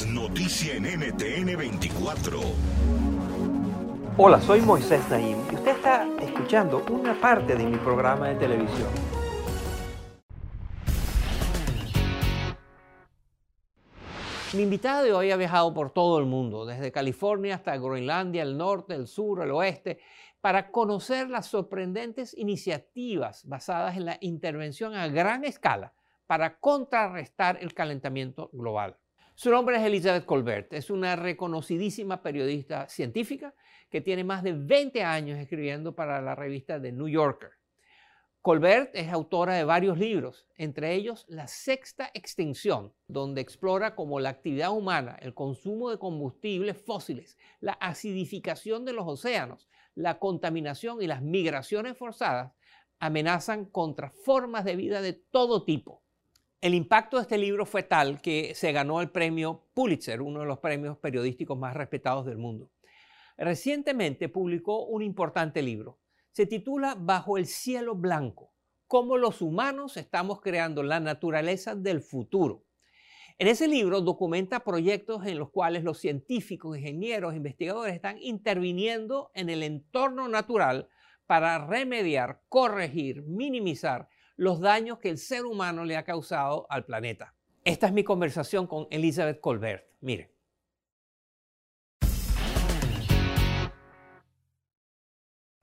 Es noticia en NTN 24. Hola, soy Moisés Naim y usted está escuchando una parte de mi programa de televisión. Mi invitada de hoy ha viajado por todo el mundo, desde California hasta Groenlandia, el norte, el sur, el oeste, para conocer las sorprendentes iniciativas basadas en la intervención a gran escala para contrarrestar el calentamiento global. Su nombre es Elizabeth Colbert, es una reconocidísima periodista científica que tiene más de 20 años escribiendo para la revista The New Yorker. Colbert es autora de varios libros, entre ellos La Sexta Extinción, donde explora cómo la actividad humana, el consumo de combustibles fósiles, la acidificación de los océanos, la contaminación y las migraciones forzadas amenazan contra formas de vida de todo tipo. El impacto de este libro fue tal que se ganó el premio Pulitzer, uno de los premios periodísticos más respetados del mundo. Recientemente publicó un importante libro, se titula Bajo el cielo blanco, cómo los humanos estamos creando la naturaleza del futuro. En ese libro documenta proyectos en los cuales los científicos, ingenieros, investigadores están interviniendo en el entorno natural para remediar, corregir, minimizar los daños que el ser humano le ha causado al planeta. Esta es mi conversación con Elizabeth Colbert. Mire.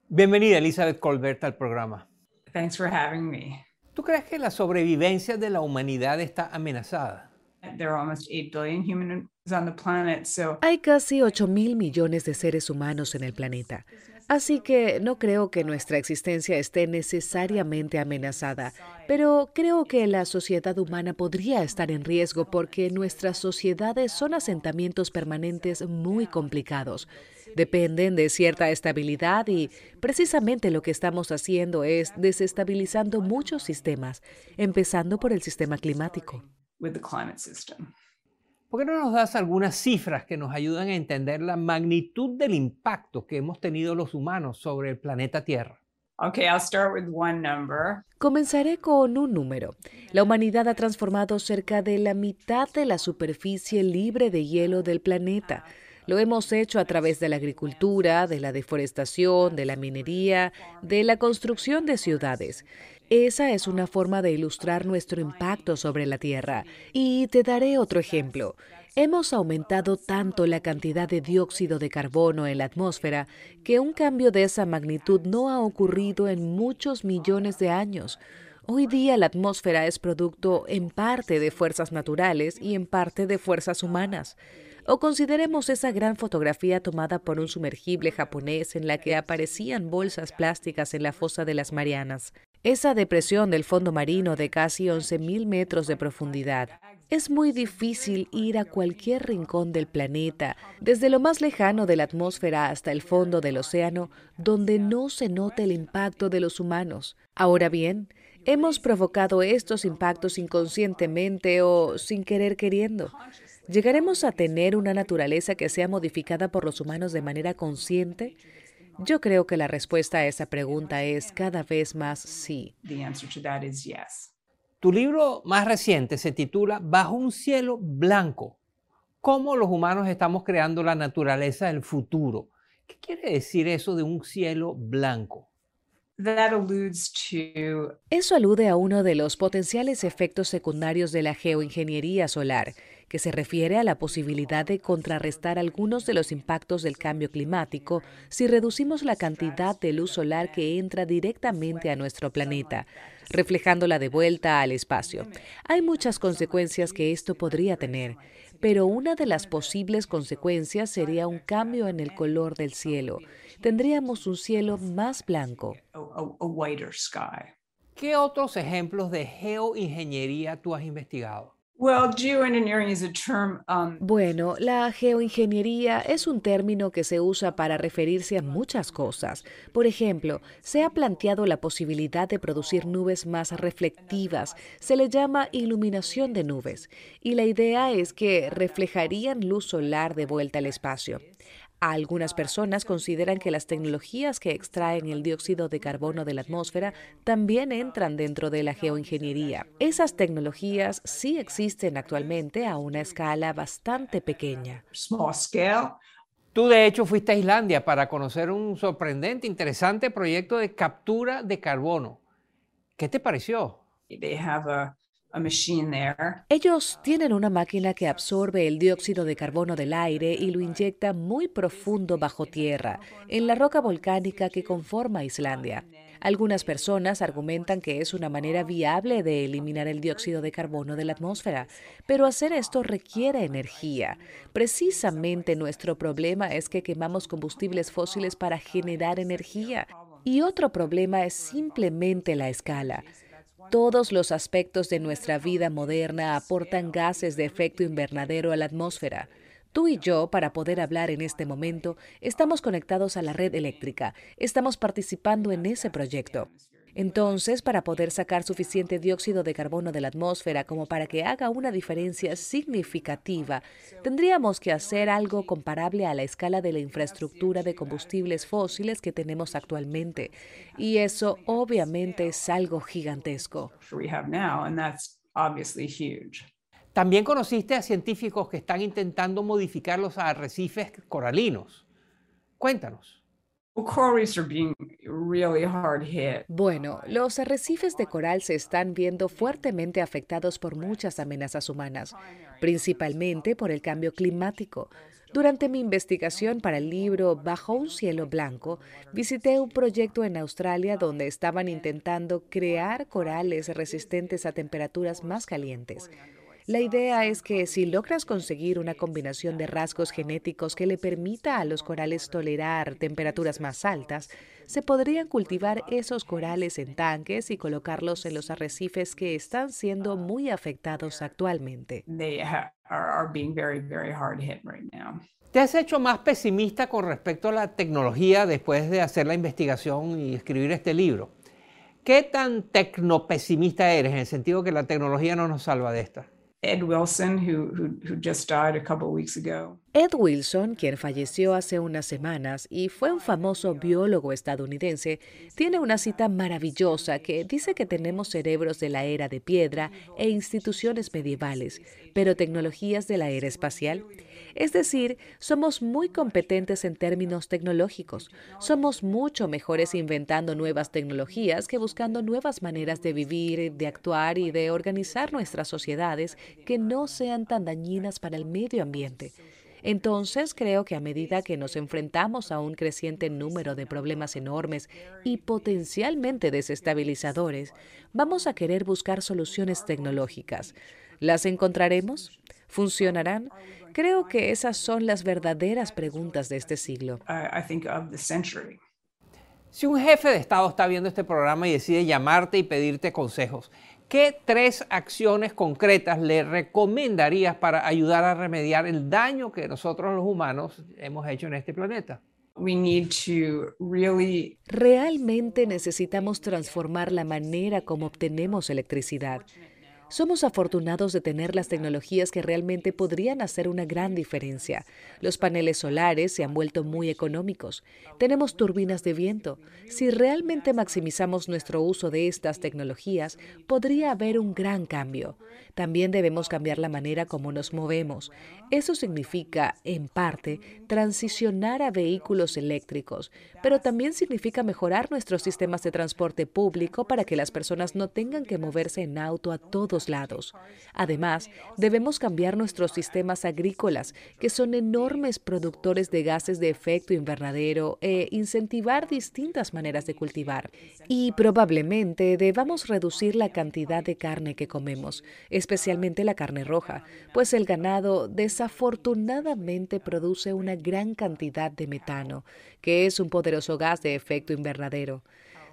Bienvenida, Elizabeth Colbert, al programa. Thanks for having me. ¿Tú crees que la sobrevivencia de la humanidad está amenazada? There are almost 8 billion humans on the planet, so Hay casi 8 mil millones de seres humanos en el planeta, así que no creo que nuestra existencia esté necesariamente amenazada, pero creo que la sociedad humana podría estar en riesgo porque nuestras sociedades son asentamientos permanentes muy complicados. Dependen de cierta estabilidad y precisamente lo que estamos haciendo es desestabilizando muchos sistemas, empezando por el sistema climático. ¿Por qué no nos das algunas cifras que nos ayudan a entender la magnitud del impacto que hemos tenido los humanos sobre el planeta Tierra? Okay, I'll start with one number. Comenzaré con un número. La humanidad ha transformado cerca de la mitad de la superficie libre de hielo del planeta. Lo hemos hecho a través de la agricultura, de la deforestación, de la minería, de la construcción de ciudades. Esa es una forma de ilustrar nuestro impacto sobre la Tierra. Y te daré otro ejemplo. Hemos aumentado tanto la cantidad de dióxido de carbono en la atmósfera que un cambio de esa magnitud no ha ocurrido en muchos millones de años. Hoy día la atmósfera es producto en parte de fuerzas naturales y en parte de fuerzas humanas. O consideremos esa gran fotografía tomada por un sumergible japonés en la que aparecían bolsas plásticas en la fosa de las Marianas. Esa depresión del fondo marino de casi 11.000 metros de profundidad. Es muy difícil ir a cualquier rincón del planeta, desde lo más lejano de la atmósfera hasta el fondo del océano, donde no se note el impacto de los humanos. Ahora bien, hemos provocado estos impactos inconscientemente o sin querer queriendo. ¿Llegaremos a tener una naturaleza que sea modificada por los humanos de manera consciente? Yo creo que la respuesta a esa pregunta es cada vez más sí. The answer to that is yes. Tu libro más reciente se titula Bajo un cielo blanco. ¿Cómo los humanos estamos creando la naturaleza del futuro? ¿Qué quiere decir eso de un cielo blanco? Eso alude a uno de los potenciales efectos secundarios de la geoingeniería solar, que se refiere a la posibilidad de contrarrestar algunos de los impactos del cambio climático si reducimos la cantidad de luz solar que entra directamente a nuestro planeta, reflejándola de vuelta al espacio. Hay muchas consecuencias que esto podría tener, pero una de las posibles consecuencias sería un cambio en el color del cielo. Tendríamos un cielo más blanco. ¿Qué otros ejemplos de geoingeniería tú has investigado? Um, Bueno, la geoingeniería es un término que se usa para referirse a muchas cosas. Por ejemplo, se ha planteado la posibilidad de producir nubes más reflectivas. Se le llama iluminación de nubes. Y la idea es que reflejarían luz solar de vuelta al espacio. Algunas personas consideran que las tecnologías que extraen el dióxido de carbono de la atmósfera también entran dentro de la geoingeniería. Esas tecnologías sí existen actualmente a una escala bastante pequeña. Tú de hecho fuiste a Islandia para conocer un sorprendente, interesante proyecto de captura de carbono. ¿Qué te pareció? They have a, a machine there. Ellos tienen una máquina que absorbe el dióxido de carbono del aire y lo inyecta muy profundo bajo tierra, en la roca volcánica que conforma Islandia. Algunas personas argumentan que es una manera viable de eliminar el dióxido de carbono de la atmósfera, pero hacer esto requiere energía. Precisamente nuestro problema es que quemamos combustibles fósiles para generar energía. Y otro problema es simplemente la escala. Todos los aspectos de nuestra vida moderna aportan gases de efecto invernadero a la atmósfera. Tú y yo, para poder hablar en este momento, estamos conectados a la red eléctrica, estamos participando en ese proyecto. Entonces, para poder sacar suficiente dióxido de carbono de la atmósfera como para que haga una diferencia significativa, tendríamos que hacer algo comparable a la escala de la infraestructura de combustibles fósiles que tenemos actualmente. Y eso obviamente es algo gigantesco. También conociste a científicos que están intentando modificar los arrecifes coralinos. Cuéntanos. Bueno, los arrecifes de coral se están viendo fuertemente afectados por muchas amenazas humanas, principalmente por el cambio climático. Durante mi investigación para el libro Bajo un cielo blanco, visité un proyecto en Australia donde estaban intentando crear corales resistentes a temperaturas más calientes. La idea es que si logras conseguir una combinación de rasgos genéticos que le permita a los corales tolerar temperaturas más altas, se podrían cultivar esos corales en tanques y colocarlos en los arrecifes que están siendo muy afectados actualmente. They ha- are, are being very, very hard hit right now. ¿Te has hecho más pesimista con respecto a la tecnología después de hacer la investigación y escribir este libro? ¿Qué tan tecnopesimista eres en el sentido que la tecnología no nos salva de esta? Ed Wilson, who, who, who just died a couple weeks ago, Ed Wilson, quien falleció hace unas semanas y fue un famoso biólogo estadounidense, tiene una cita maravillosa que dice que tenemos cerebros de la era de piedra e instituciones medievales, pero tecnologías de la era espacial. Es decir, somos muy competentes en términos tecnológicos. Somos mucho mejores inventando nuevas tecnologías que buscando nuevas maneras de vivir, de actuar y de organizar nuestras sociedades que no sean tan dañinas para el medio ambiente. Entonces creo que a medida que nos enfrentamos a un creciente número de problemas enormes y potencialmente desestabilizadores, vamos a querer buscar soluciones tecnológicas. ¿Las encontraremos? ¿Funcionarán? Creo que esas son las verdaderas preguntas de este siglo. I, I think, of the century. Si un jefe de Estado está viendo este programa y decide llamarte y pedirte consejos, ¿qué tres acciones concretas le recomendarías para ayudar a remediar el daño que nosotros los humanos hemos hecho en este planeta? We need to really Realmente necesitamos transformar la manera como obtenemos electricidad. Somos afortunados de tener las tecnologías que realmente podrían hacer una gran diferencia. Los paneles solares se han vuelto muy económicos. Tenemos turbinas de viento. Si realmente maximizamos nuestro uso de estas tecnologías, podría haber un gran cambio. También debemos cambiar la manera como nos movemos. Eso significa, en parte, transicionar a vehículos eléctricos, pero también significa mejorar nuestros sistemas de transporte público para que las personas no tengan que moverse en auto a lados. Además, debemos cambiar nuestros sistemas agrícolas, que son enormes productores de gases de efecto invernadero, e incentivar distintas maneras de cultivar. Y probablemente debamos reducir la cantidad de carne que comemos, especialmente la carne roja, pues el ganado desafortunadamente produce una gran cantidad de metano, que es un poderoso gas de efecto invernadero.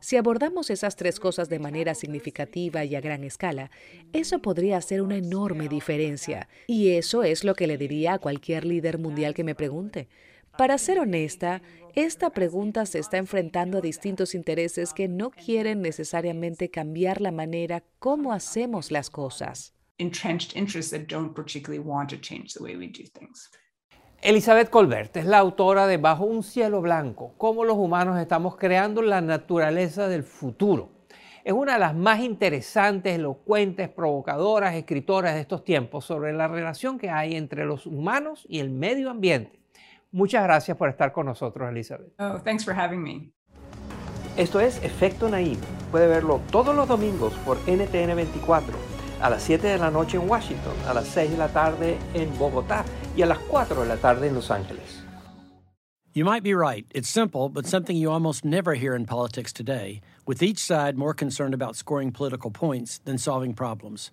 Si abordamos esas tres cosas de manera significativa y a gran escala, eso podría hacer una enorme diferencia. Y eso es lo que le diría a cualquier líder mundial que me pregunte. Para ser honesta, esta pregunta se está enfrentando a distintos intereses que no quieren necesariamente cambiar la manera como hacemos las cosas. Entrenched interests that don't particularly want to change the way we do things. Elizabeth Colbert es la autora de Bajo un cielo blanco, cómo los humanos estamos creando la naturaleza del futuro. Es una de las más interesantes, elocuentes, provocadoras escritoras de estos tiempos sobre la relación que hay entre los humanos y el medio ambiente. Muchas gracias por estar con nosotros, Elizabeth. Oh, thanks for having me. Esto es Efecto Naim. Puede verlo todos los domingos por NTN 24 a las 7 de la noche en Washington, a las 6 de la tarde en Bogotá y a las 4 de la tarde en Los Ángeles. You might be right. It's simple, but something you almost never hear in politics today, with each side more concerned about scoring political points than solving problems.